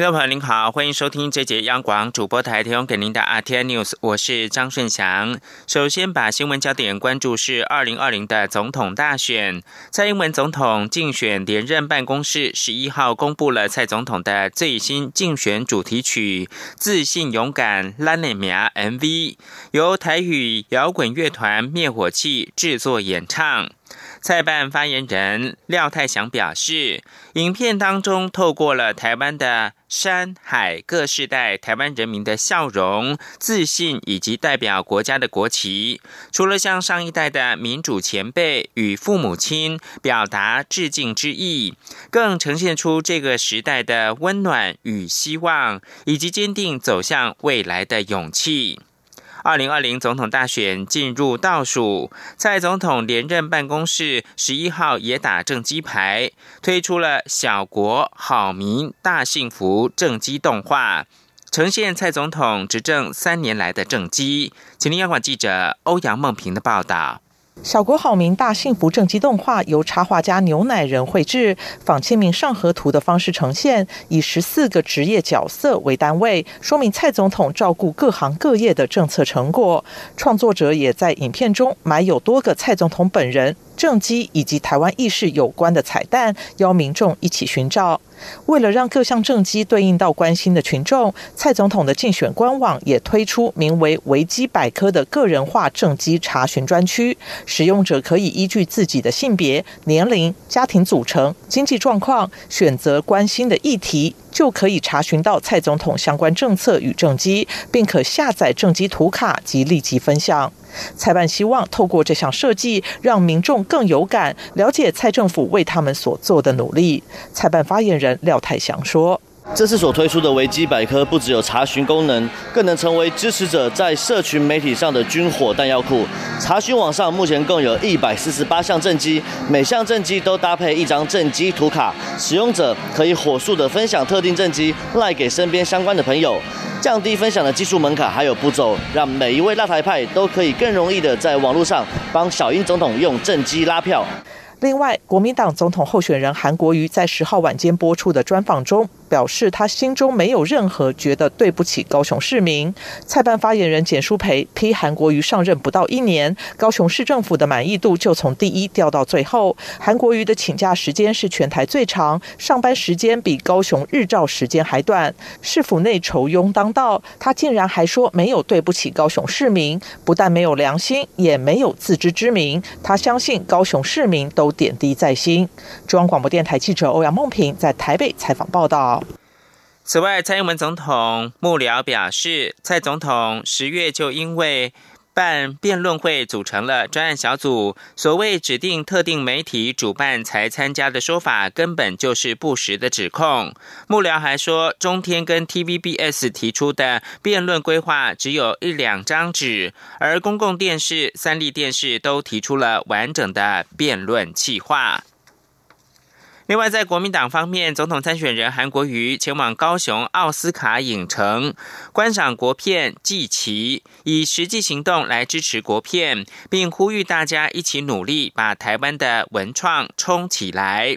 听众朋友您好，欢迎收听这节央广主播台提供给您的 RTN News，我是张顺祥。首先把新闻焦点关注是二零二零的总统大选，蔡英文总统竞选连任办公室十一号公布了蔡总统的最新竞选主题曲《自信勇敢拉内米亚》MV，由台语摇滚乐团灭火器制作演唱。蔡办发言人廖泰祥表示，影片当中透过了台湾的山海各世代台湾人民的笑容、自信，以及代表国家的国旗，除了向上一代的民主前辈与父母亲表达致敬之意，更呈现出这个时代的温暖与希望，以及坚定走向未来的勇气。二零二零总统大选进入倒数，蔡总统连任办公室十一号也打正机牌，推出了“小国好民大幸福”正机动画，呈现蔡总统执政三年来的正机。请听央广记者欧阳梦平的报道。小国好民大幸福正机动画由插画家牛奶人绘制，仿清明上河图的方式呈现，以十四个职业角色为单位，说明蔡总统照顾各行各业的政策成果。创作者也在影片中埋有多个蔡总统本人。政绩以及台湾意识有关的彩蛋，邀民众一起寻找。为了让各项政绩对应到关心的群众，蔡总统的竞选官网也推出名为“维基百科”的个人化政绩查询专区，使用者可以依据自己的性别、年龄、家庭组成、经济状况，选择关心的议题。就可以查询到蔡总统相关政策与政绩，并可下载政绩图卡及立即分享。蔡办希望透过这项设计，让民众更有感，了解蔡政府为他们所做的努力。蔡办发言人廖泰祥说。这次所推出的维基百科不只有查询功能，更能成为支持者在社群媒体上的军火弹药库。查询网上目前共有一百四十八项政绩，每项政绩都搭配一张政绩图卡，使用者可以火速的分享特定政绩，赖给身边相关的朋友，降低分享的技术门槛，还有步骤，让每一位辣台派都可以更容易的在网络上帮小英总统用政绩拉票。另外，国民党总统候选人韩国瑜在十号晚间播出的专访中。表示他心中没有任何觉得对不起高雄市民。蔡办发言人简淑培批韩国瑜上任不到一年，高雄市政府的满意度就从第一掉到最后。韩国瑜的请假时间是全台最长，上班时间比高雄日照时间还短。市府内酬庸当道，他竟然还说没有对不起高雄市民，不但没有良心，也没有自知之明。他相信高雄市民都点滴在心。中央广播电台记者欧阳梦平在台北采访报道。此外，蔡英文总统幕僚表示，蔡总统十月就因为办辩论会组成了专案小组，所谓指定特定媒体主办才参加的说法，根本就是不实的指控。幕僚还说，中天跟 TVBS 提出的辩论规划只有一两张纸，而公共电视、三立电视都提出了完整的辩论计划。另外，在国民党方面，总统参选人韩国瑜前往高雄奥斯卡影城观赏国片《祭旗》，以实际行动来支持国片，并呼吁大家一起努力，把台湾的文创冲起来。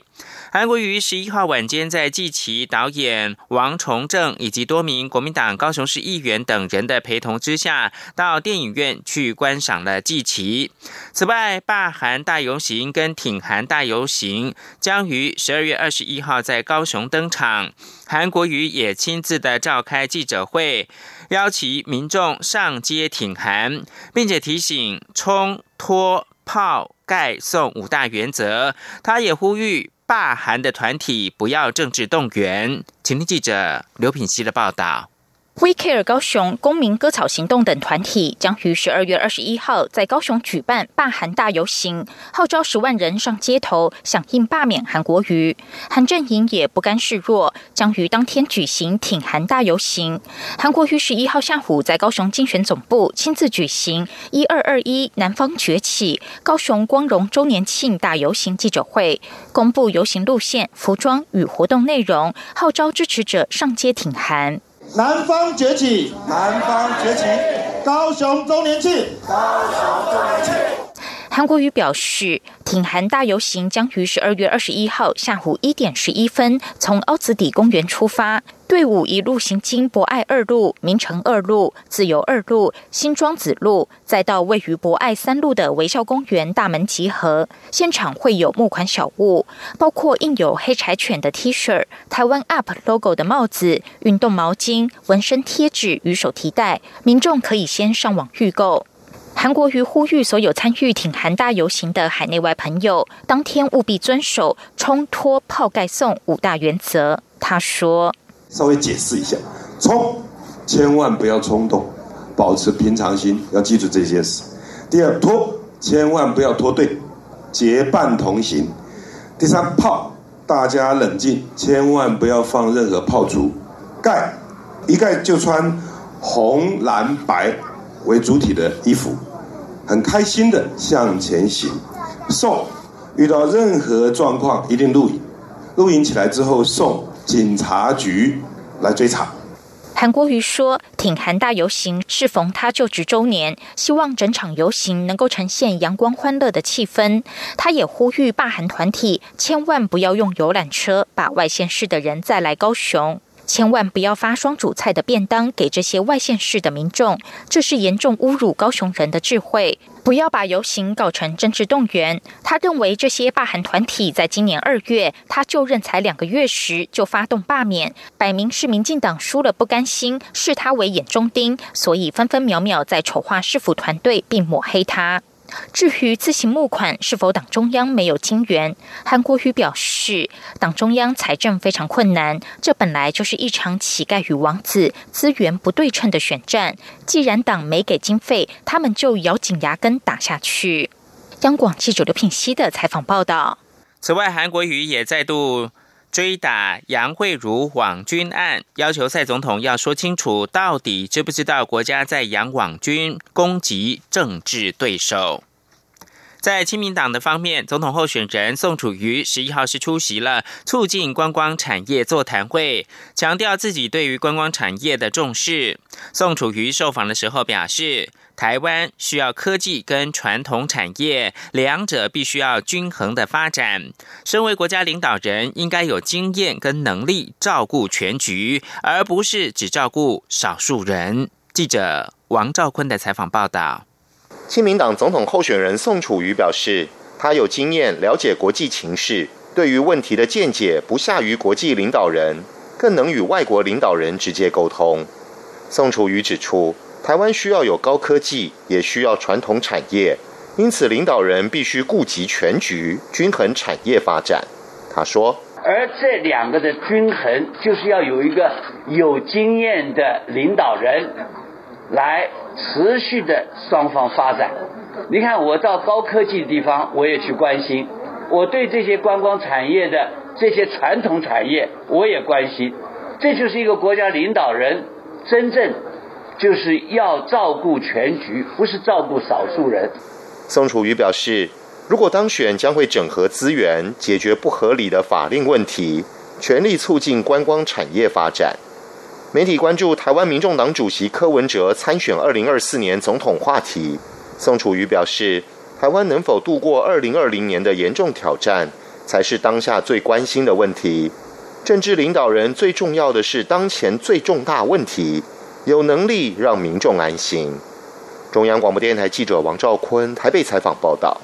韩国瑜十一号晚间在祭旗导演王崇正以及多名国民党高雄市议员等人的陪同之下，到电影院去观赏了祭旗。此外，罢韩大游行跟挺韩大游行将于十二月二十一号在高雄登场。韩国瑜也亲自的召开记者会，邀请民众上街挺韩，并且提醒冲、脱、泡、盖、送五大原则。他也呼吁。罢韩的团体不要政治动员，请听记者刘品希的报道。We Care 高雄公民割草行动等团体将于十二月二十一号在高雄举办罢韩大游行，号召十万人上街头响应罢免韩国瑜。韩阵营也不甘示弱，将于当天举行挺韩大游行。韩国瑜十一号下午在高雄竞选总部亲自举行“一二二一南方崛起高雄光荣周年庆大游行”记者会，公布游行路线、服装与活动内容，号召支持者上街挺韩。南方崛起，南方崛起，高雄周年庆，高雄周年庆。韩国瑜表示，挺韩大游行将于十二月二十一号下午一点十一分从凹子底公园出发，队伍一路行经博爱二路、明城二路、自由二路、新庄子路，再到位于博爱三路的微笑公园大门集合。现场会有募款小物，包括印有黑柴犬的 T 恤、台湾 UP logo 的帽子、运动毛巾、纹身贴纸与手提袋，民众可以先上网预购。韩国瑜呼吁所有参与挺韩大游行的海内外朋友，当天务必遵守“冲、脱、泡、盖、送”五大原则。他说：“稍微解释一下，冲，千万不要冲动，保持平常心，要记住这件事。第二，脱，千万不要脱队，结伴同行。第三，泡，大家冷静，千万不要放任何炮竹。盖，一盖就穿红、蓝、白。”为主体的衣服，很开心的向前行。送，遇到任何状况一定录影，录影起来之后送警察局来追查。韩国瑜说，挺韩大游行适逢他就职周年，希望整场游行能够呈现阳光欢乐的气氛。他也呼吁罢韩团体千万不要用游览车把外县市的人再来高雄。千万不要发双主菜的便当给这些外县市的民众，这是严重侮辱高雄人的智慧。不要把游行搞成政治动员。他认为这些罢韩团体在今年二月他就任才两个月时就发动罢免，摆明是民进党输了不甘心，视他为眼中钉，所以分分秒秒在丑化市府团队并抹黑他。至于自行募款是否党中央没有金援，韩国瑜表示，党中央财政非常困难，这本来就是一场乞丐与王子资源不对称的选战。既然党没给经费，他们就咬紧牙根打下去。央广记者刘品熙的采访报道。此外，韩国瑜也再度。追打杨慧茹网军案，要求蔡总统要说清楚，到底知不知道国家在养网军攻击政治对手。在亲民党的方面，总统候选人宋楚瑜十一号是出席了促进观光产业座谈会，强调自己对于观光产业的重视。宋楚瑜受访的时候表示。台湾需要科技跟传统产业两者必须要均衡的发展。身为国家领导人，应该有经验跟能力照顾全局，而不是只照顾少数人。记者王兆坤的采访报道。亲民党总统候选人宋楚瑜表示，他有经验，了解国际情势，对于问题的见解不下于国际领导人，更能与外国领导人直接沟通。宋楚瑜指出。台湾需要有高科技，也需要传统产业，因此领导人必须顾及全局，均衡产业发展。他说：“而这两个的均衡，就是要有一个有经验的领导人来持续的双方发展。你看，我到高科技的地方，我也去关心；我对这些观光产业的这些传统产业，我也关心。这就是一个国家领导人真正。”就是要照顾全局，不是照顾少数人。宋楚瑜表示，如果当选，将会整合资源，解决不合理的法令问题，全力促进观光产业发展。媒体关注台湾民众党主席柯文哲参选二零二四年总统话题，宋楚瑜表示，台湾能否度过二零二零年的严重挑战，才是当下最关心的问题。政治领导人最重要的是当前最重大问题。有能力让民众安心。中央广播电台记者王兆坤台北采访报道。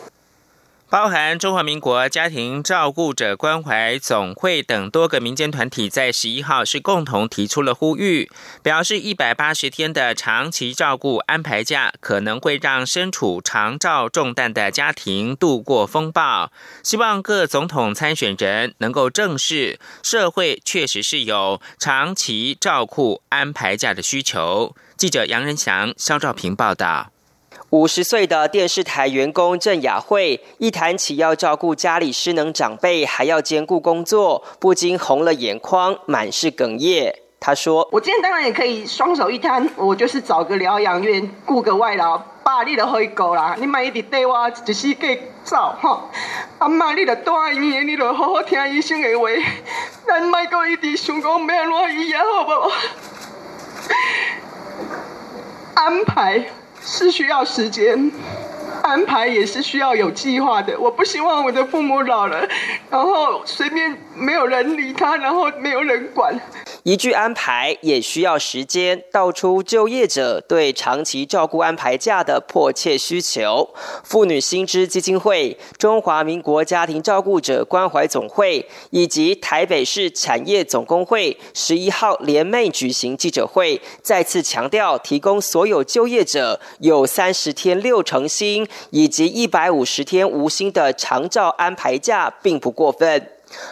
包含中华民国家庭照顾者关怀总会等多个民间团体，在十一号是共同提出了呼吁，表示一百八十天的长期照顾安排假可能会让身处长照重担的家庭度过风暴。希望各总统参选人能够正视社会确实是有长期照顾安排假的需求。记者杨仁祥、肖兆平报道。五十岁的电视台员工郑雅慧一谈起要照顾家里失能长辈，还要兼顾工作，不禁红了眼眶，满是哽咽。他说：“我今天当然也可以双手一摊，我就是找个疗养院，雇个外劳，把你都可以够啦。你买一直带我一世界走哈，阿妈你著住医院，你著好好听医生的话，咱卖个一直想讲要安怎医啊，好不好？”安排是需要时间。安排也是需要有计划的。我不希望我的父母老了，然后随便没有人理他，然后没有人管。一句安排也需要时间，道出就业者对长期照顾安排假的迫切需求。妇女薪资基金会、中华民国家庭照顾者关怀总会以及台北市产业总工会十一号联袂举行记者会，再次强调，提供所有就业者有三十天六成薪以及一百五十天无薪的长照安排假，并不过分。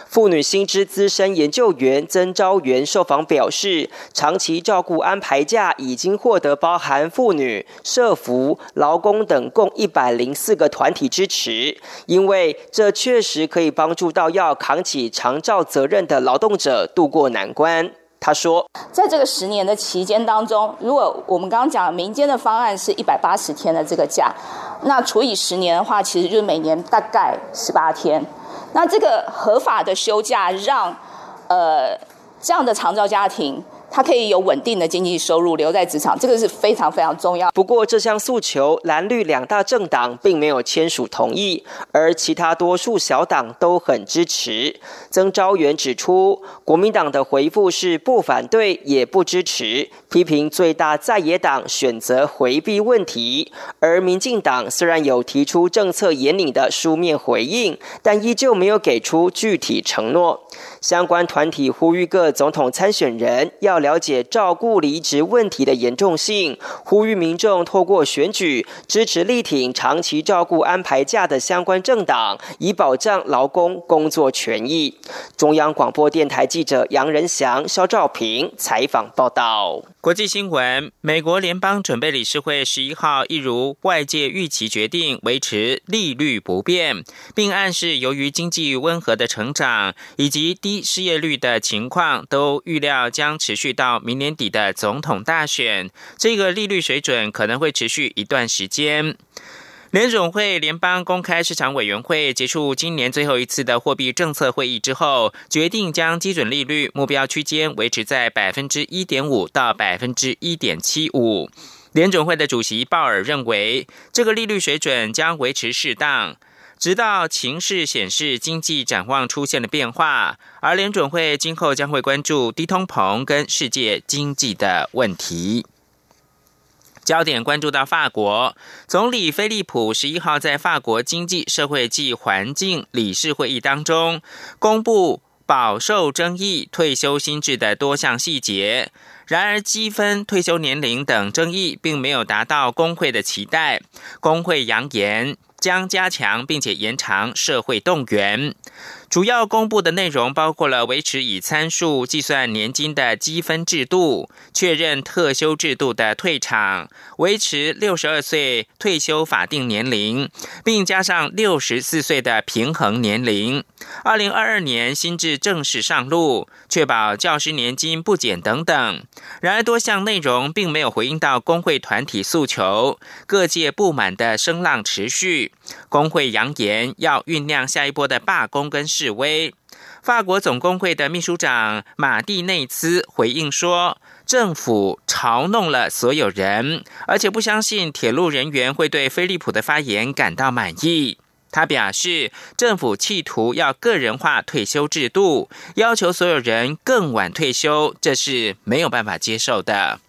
妇女薪资资深研究员曾昭元受访表示，长期照顾安排假已经获得包含妇女、社服、劳工等共一百零四个团体支持，因为这确实可以帮助到要扛起长照责任的劳动者渡过难关。他说，在这个十年的期间当中，如果我们刚刚讲民间的方案是一百八十天的这个假，那除以十年的话，其实就是每年大概十八天。那这个合法的休假，让呃这样的长照家庭。他可以有稳定的经济收入留在职场，这个是非常非常重要。不过，这项诉求蓝绿两大政党并没有签署同意，而其他多数小党都很支持。曾昭元指出，国民党的回复是不反对也不支持，批评最大在野党选择回避问题。而民进党虽然有提出政策严领的书面回应，但依旧没有给出具体承诺。相关团体呼吁各总统参选人要了解照顾离职问题的严重性，呼吁民众透过选举支持力挺长期照顾安排假的相关政党，以保障劳工工作权益。中央广播电台记者杨仁祥、肖兆平采访报道。国际新闻：美国联邦准备理事会十一号一如外界预期决定维持利率不变，并暗示由于经济温和的成长以及低一失业率的情况，都预料将持续到明年底的总统大选。这个利率水准可能会持续一段时间。联总会联邦公开市场委员会结束今年最后一次的货币政策会议之后，决定将基准利率目标区间维持在百分之一点五到百分之一点七五。联总会的主席鲍尔认为，这个利率水准将维持适当，直到情势显示经济展望出现了变化。而联准会今后将会关注低通膨跟世界经济的问题。焦点关注到法国总理菲利普十一号在法国经济社会及环境理事会议当中公布饱受争议退休新制的多项细节。然而，积分、退休年龄等争议并没有达到工会的期待。工会扬言将加强并且延长社会动员。主要公布的内容包括了维持以参数计算年金的积分制度，确认特休制度的退场，维持六十二岁退休法定年龄，并加上六十四岁的平衡年龄。二零二二年新制正式上路，确保教师年金不减等等。然而，多项内容并没有回应到工会团体诉求，各界不满的声浪持续。工会扬言要酝酿下一波的罢工跟。示威，法国总工会的秘书长马蒂内兹回应说：“政府嘲弄了所有人，而且不相信铁路人员会对菲利普的发言感到满意。”他表示，政府企图要个人化退休制度，要求所有人更晚退休，这是没有办法接受的。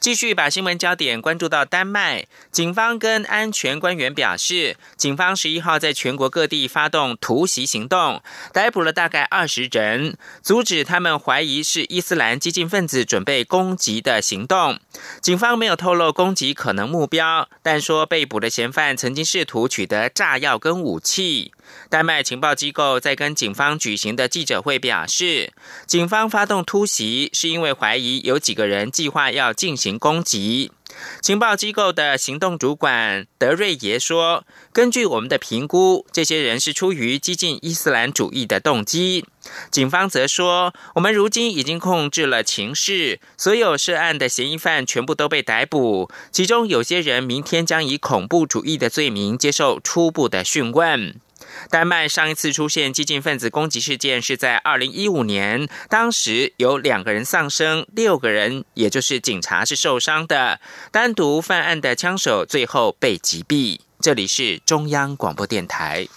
继续把新闻焦点关注到丹麦，警方跟安全官员表示，警方十一号在全国各地发动突袭行动，逮捕了大概二十人，阻止他们怀疑是伊斯兰激进分子准备攻击的行动。警方没有透露攻击可能目标，但说被捕的嫌犯曾经试图取得炸药跟武器。丹麦情报机构在跟警方举行的记者会表示，警方发动突袭是因为怀疑有几个人计划要进行攻击。情报机构的行动主管德瑞耶说：“根据我们的评估，这些人是出于激进伊斯兰主义的动机。”警方则说：“我们如今已经控制了情势，所有涉案的嫌疑犯全部都被逮捕，其中有些人明天将以恐怖主义的罪名接受初步的讯问。”丹麦上一次出现激进分子攻击事件是在二零一五年，当时有两个人丧生，六个人，也就是警察是受伤的。单独犯案的枪手最后被击毙。这里是中央广播电台。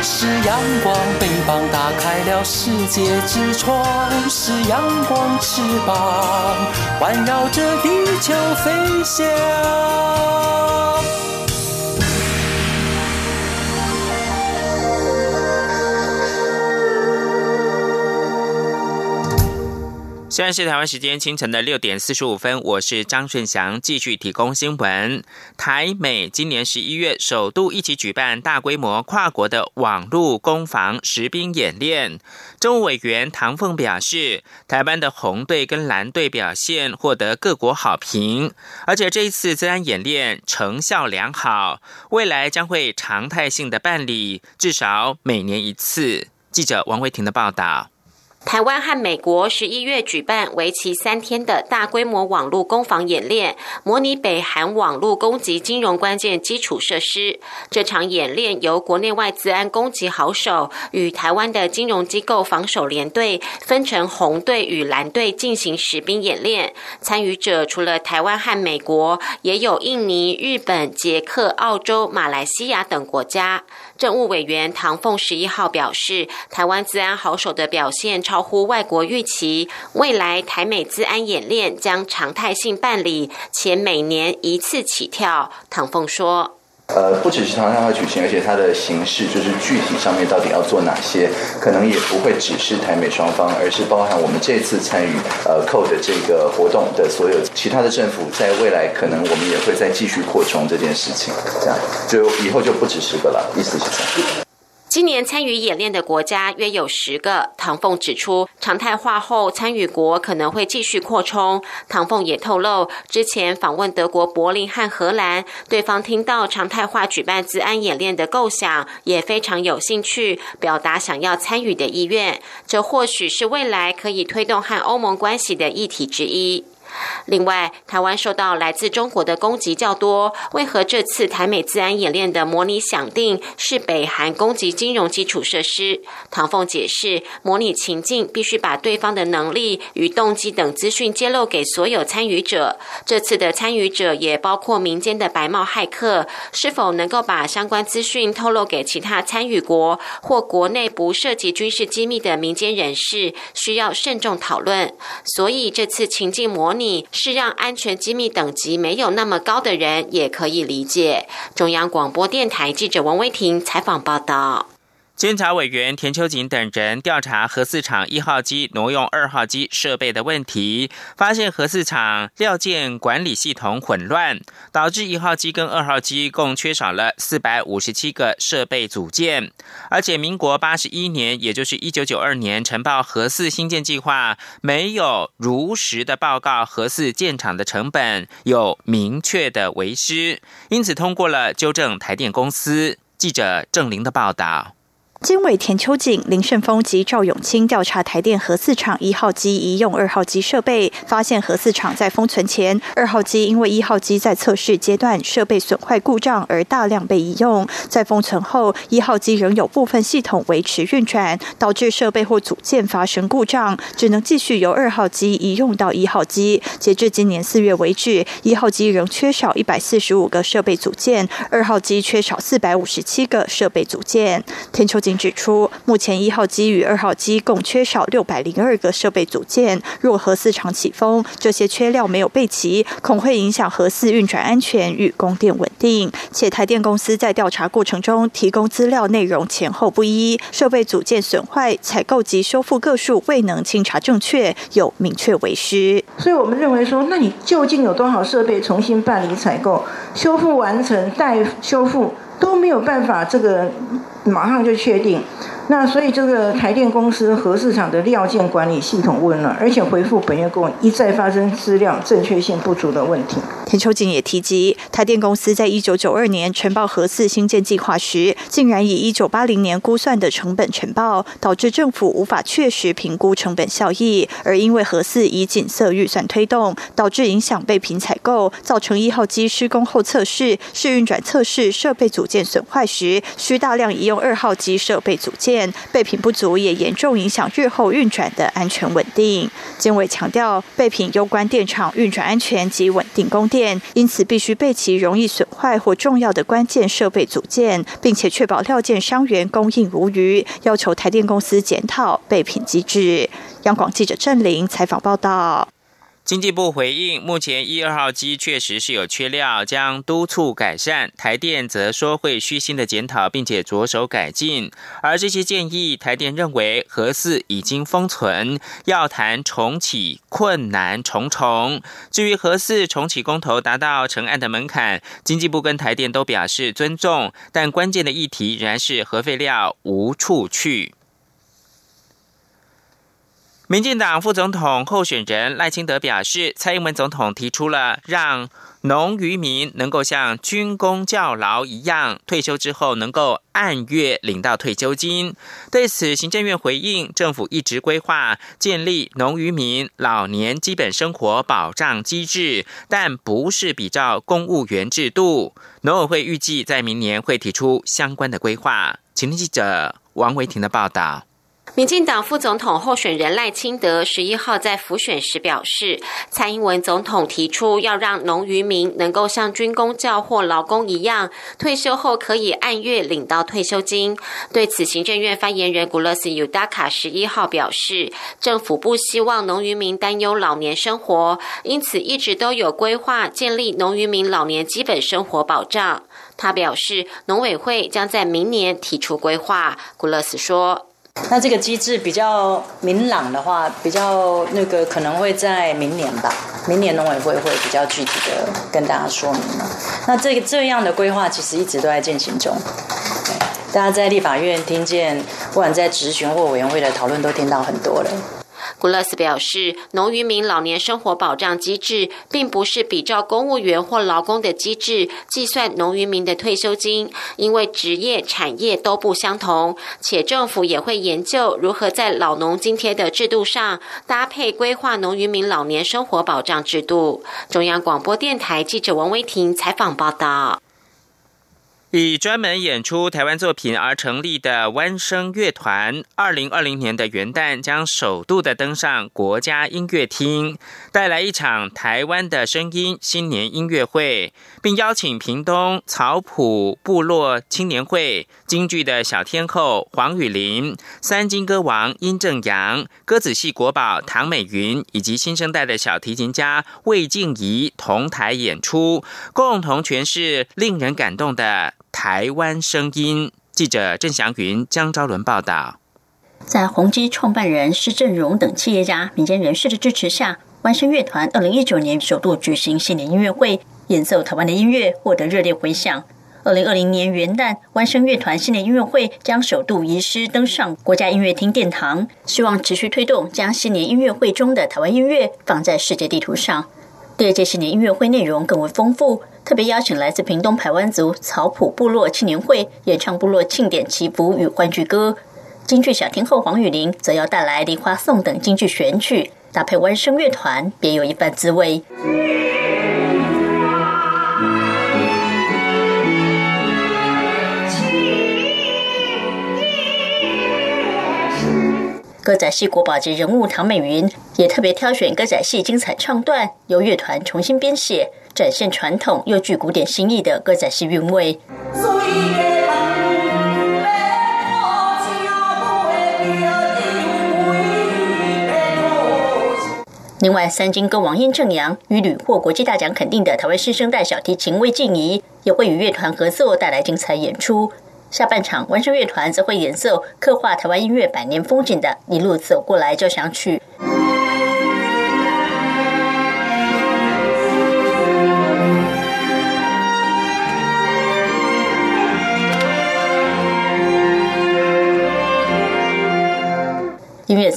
是阳光，翅膀打开了世界之窗；是阳光，翅膀环绕着地球飞翔。现在是台湾时间清晨的六点四十五分，我是张顺祥，继续提供新闻。台美今年十一月首度一起举办大规模跨国的网络攻防实兵演练。政务委员唐凤表示，台湾的红队跟蓝队表现获得各国好评，而且这一次自然演练成效良好，未来将会常态性的办理，至少每年一次。记者王维婷的报道。台湾和美国十一月举办为期三天的大规模网络攻防演练，模拟北韩网络攻击金融关键基础设施。这场演练由国内外资安攻击好手与台湾的金融机构防守联队分成红队与蓝队进行实兵演练。参与者除了台湾和美国，也有印尼、日本、捷克、澳洲、马来西亚等国家。政务委员唐凤十一号表示，台湾治安好手的表现超乎外国预期，未来台美治安演练将常态性办理，且每年一次起跳。唐凤说。呃，不只是常常会举行，而且它的形式就是具体上面到底要做哪些，可能也不会只是台美双方，而是包含我们这次参与呃 CODE 这个活动的所有其他的政府，在未来可能我们也会再继续扩充这件事情，这样就以后就不止十个了，意思是这样。今年参与演练的国家约有十个。唐凤指出，常态化后参与国可能会继续扩充。唐凤也透露，之前访问德国柏林和荷兰，对方听到常态化举办自安演练的构想，也非常有兴趣，表达想要参与的意愿。这或许是未来可以推动和欧盟关系的议题之一。另外，台湾受到来自中国的攻击较多，为何这次台美自安演练的模拟想定是北韩攻击金融基础设施？唐凤解释，模拟情境必须把对方的能力与动机等资讯揭露给所有参与者。这次的参与者也包括民间的白帽骇客，是否能够把相关资讯透露给其他参与国或国内不涉及军事机密的民间人士，需要慎重讨论。所以，这次情境模拟。是让安全机密等级没有那么高的人也可以理解。中央广播电台记者王威婷采访报道。监察委员田秋瑾等人调查核四厂一号机挪用二号机设备的问题，发现核四厂料件管理系统混乱，导致一号机跟二号机共缺少了四百五十七个设备组件。而且，民国八十一年，也就是一九九二年呈报核四新建计划，没有如实的报告核四建厂的成本，有明确的为失，因此通过了纠正台电公司。记者郑玲的报道。经委田秋瑾、林胜峰及赵永清调查台电核四厂一号机移用二号机设备，发现核四厂在封存前，二号机因为一号机在测试阶段设备损坏故障而大量被移用，在封存后，一号机仍有部分系统维持运转，导致设备或组件发生故障，只能继续由二号机移用到一号机。截至今年四月为止，一号机仍缺少一百四十五个设备组件，二号机缺少四百五十七个设备组件。田秋。指出，目前一号机与二号机共缺少六百零二个设备组件。若核四厂起风，这些缺料没有备齐，恐会影响核四运转安全与供电稳定。且台电公司在调查过程中提供资料内容前后不一，设备组件损坏、采购及修复个数未能清查正确，有明确为失。所以我们认为说，那你究竟有多少设备重新办理采购、修复完成、待修复都没有办法这个。马上就确定。那所以这个台电公司核市场的料件管理系统问了，而且回复本月供一再发生资料正确性不足的问题。田秋瑾也提及，台电公司在一九九二年呈报核四新建计划时，竟然以一九八零年估算的成本呈报，导致政府无法确实评估成本效益。而因为核四以紧色预算推动，导致影响备品采购，造成一号机施工后测试、试运转测试设备组件损坏时，需大量移用二号机设备组件，备品不足也严重影响日后运转的安全稳定。监委强调，备品攸关电厂运转安全及稳定供电。因此，必须备齐容易损坏或重要的关键设备组件，并且确保料件商源供应无虞。要求台电公司检讨备品机制。央广记者郑玲采访报道。经济部回应，目前一二号机确实是有缺料，将督促改善。台电则说会虚心的检讨，并且着手改进。而这些建议，台电认为核四已经封存，要谈重启困难重重。至于核四重启公投达到成案的门槛，经济部跟台电都表示尊重，但关键的议题仍然是核废料无处去。民进党副总统候选人赖清德表示，蔡英文总统提出了让农渔民能够像军工教劳一样，退休之后能够按月领到退休金。对此，行政院回应，政府一直规划建立农渔民老年基本生活保障机制，但不是比照公务员制度。农委会预计在明年会提出相关的规划。请听记者王维婷的报道。民进党副总统候选人赖清德十一号在辅选时表示，蔡英文总统提出要让农渔民能够像军工教或劳工一样，退休后可以按月领到退休金。对此，行政院发言人古勒斯尤达卡十一号表示，政府不希望农渔民担忧老年生活，因此一直都有规划建立农渔民老年基本生活保障。他表示，农委会将在明年提出规划。古勒斯说。那这个机制比较明朗的话，比较那个可能会在明年吧，明年农委会会比较具体的跟大家说明了。那这个这样的规划其实一直都在进行中，大家在立法院听见，不管在质询或委员会的讨论，都听到很多了。古勒斯表示，农渔民老年生活保障机制并不是比照公务员或劳工的机制计算农渔民的退休金，因为职业产业都不相同，且政府也会研究如何在老农津贴的制度上搭配规划农渔民老年生活保障制度。中央广播电台记者王威婷采访报道。以专门演出台湾作品而成立的弯声乐团，二零二零年的元旦将首度的登上国家音乐厅，带来一场台湾的声音新年音乐会，并邀请屏东草埔部落青年会、京剧的小天后黄雨玲、三金歌王殷正阳、歌子戏国宝唐美云以及新生代的小提琴家魏静怡同台演出，共同诠释令人感动的。台湾声音记者郑祥云、江昭伦报道，在宏基创办人施正荣等企业家、民间人士的支持下，万声乐团二零一九年首度举行新年音乐会，演奏台湾的音乐，获得热烈回响。二零二零年元旦，万声乐团新年音乐会将首度移师登上国家音乐厅殿堂，希望持续推动将新年音乐会中的台湾音乐放在世界地图上。第二届新年音乐会内容更为丰富。特别邀请来自屏东排湾族草埔部落青年会演唱部落庆典祈福与欢聚歌，京剧小天后黄雨玲则要带来梨花颂等京剧选曲，搭配湾声乐团，别有一番滋味。歌仔戏国宝级人物唐美云也特别挑选歌仔戏精彩唱段，由乐团重新编写。展现传统又具古典新意的歌仔戏韵味。另外，三金歌王殷正阳与屡获国际大奖肯定的台湾新生代小提琴魏静怡，也会与乐团合作带来精彩演出。下半场，完声乐团则会演奏刻画台湾音乐百年风景的《一路走过来》交响曲。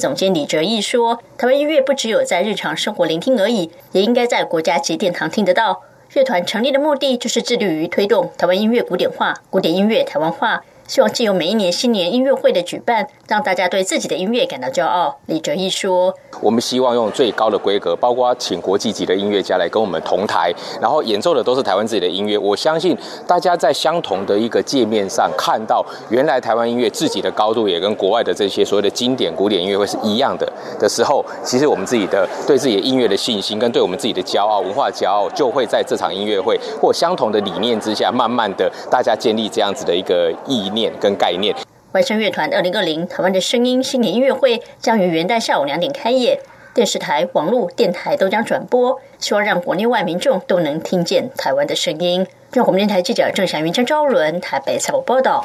总监李哲义说：“台湾音乐不只有在日常生活聆听而已，也应该在国家级殿堂听得到。乐团成立的目的就是致力于推动台湾音乐古典化、古典音乐台湾化。”希望借由每一年新年音乐会的举办，让大家对自己的音乐感到骄傲。李哲义说：“我们希望用最高的规格，包括请国际级的音乐家来跟我们同台，然后演奏的都是台湾自己的音乐。我相信大家在相同的一个界面上看到，原来台湾音乐自己的高度也跟国外的这些所谓的经典古典音乐会是一样的的时候，其实我们自己的对自己的音乐的信心跟对我们自己的骄傲、文化骄傲，就会在这场音乐会或相同的理念之下，慢慢的大家建立这样子的一个意念。”跟概念，外声乐团二零二零台湾的声音新年音乐会将于元旦下午两点开业，电视台、网络电台都将转播，希望让国内外民众都能听见台湾的声音。中国电台记者郑祥云、张昭伦台北采访报道。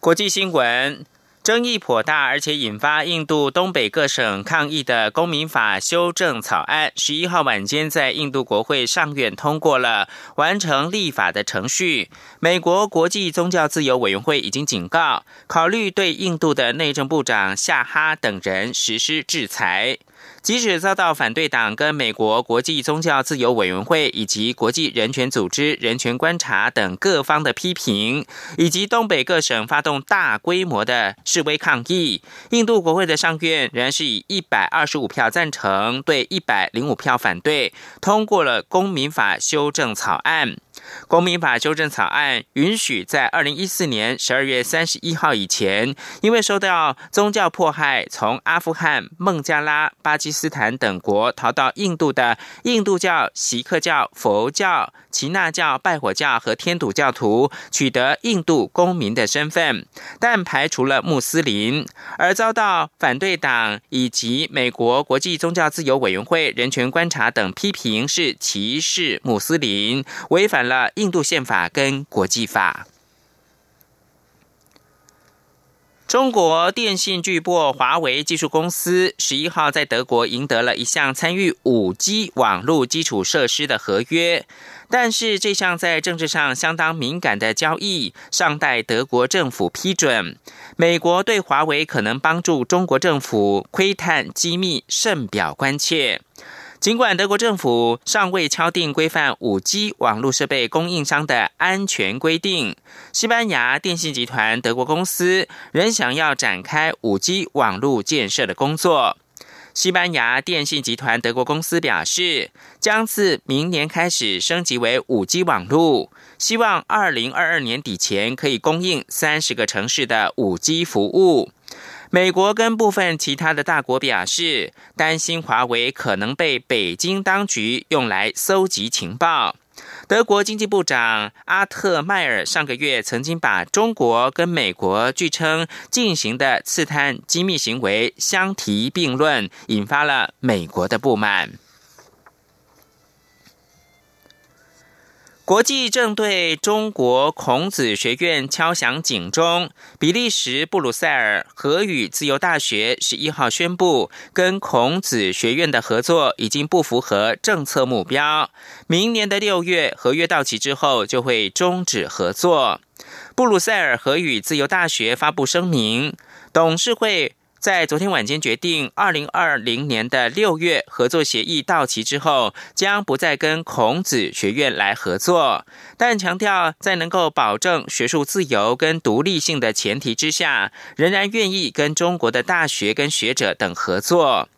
国际新闻。争议颇大，而且引发印度东北各省抗议的公民法修正草案，十一号晚间在印度国会上院通过了，完成立法的程序。美国国际宗教自由委员会已经警告，考虑对印度的内政部长夏哈等人实施制裁。即使遭到反对党跟美国国际宗教自由委员会以及国际人权组织人权观察等各方的批评，以及东北各省发动大规模的示威抗议，印度国会的上院仍然是以一百二十五票赞成对一百零五票反对通过了公民法修正草案。公民法修正草案允许在二零一四年十二月三十一号以前，因为受到宗教迫害，从阿富汗、孟加拉、巴基斯坦等国逃到印度的印度教、锡克教、佛教、耆那教、拜火教和天主教徒，取得印度公民的身份，但排除了穆斯林，而遭到反对党以及美国国际宗教自由委员会人权观察等批评是歧视穆斯林，违反了。印度宪法跟国际法。中国电信巨擘华为技术公司十一号在德国赢得了一项参与五 G 网络基础设施的合约，但是这项在政治上相当敏感的交易尚待德国政府批准。美国对华为可能帮助中国政府窥探机密甚表关切。尽管德国政府尚未敲定规范五 G 网络设备供应商的安全规定，西班牙电信集团德国公司仍想要展开五 G 网络建设的工作。西班牙电信集团德国公司表示，将自明年开始升级为五 G 网络，希望二零二二年底前可以供应三十个城市的五 G 服务。美国跟部分其他的大国表示，担心华为可能被北京当局用来搜集情报。德国经济部长阿特迈尔上个月曾经把中国跟美国据称进行的刺探机密行为相提并论，引发了美国的不满。国际正对中国孔子学院敲响警钟。比利时布鲁塞尔荷语自由大学十一号宣布，跟孔子学院的合作已经不符合政策目标。明年的六月合约到期之后，就会终止合作。布鲁塞尔荷语自由大学发布声明，董事会。在昨天晚间决定，二零二零年的六月合作协议到期之后，将不再跟孔子学院来合作，但强调在能够保证学术自由跟独立性的前提之下，仍然愿意跟中国的大学跟学者等合作。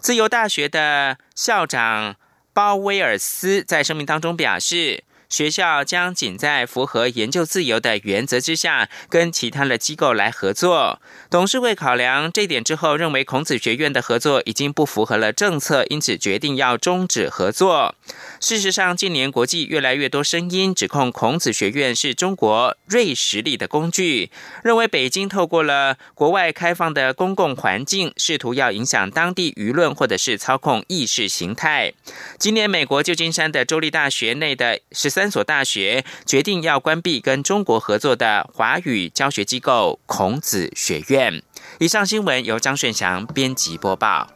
自由大学的校长鲍威尔斯在声明当中表示。学校将仅在符合研究自由的原则之下，跟其他的机构来合作。董事会考量这点之后，认为孔子学院的合作已经不符合了政策，因此决定要终止合作。事实上，近年国际越来越多声音指控孔子学院是中国锐实力的工具，认为北京透过了国外开放的公共环境，试图要影响当地舆论，或者是操控意识形态。今年，美国旧金山的州立大学内的十三所大学决定要关闭跟中国合作的华语教学机构孔子学院。以上新闻由张顺祥编辑播报。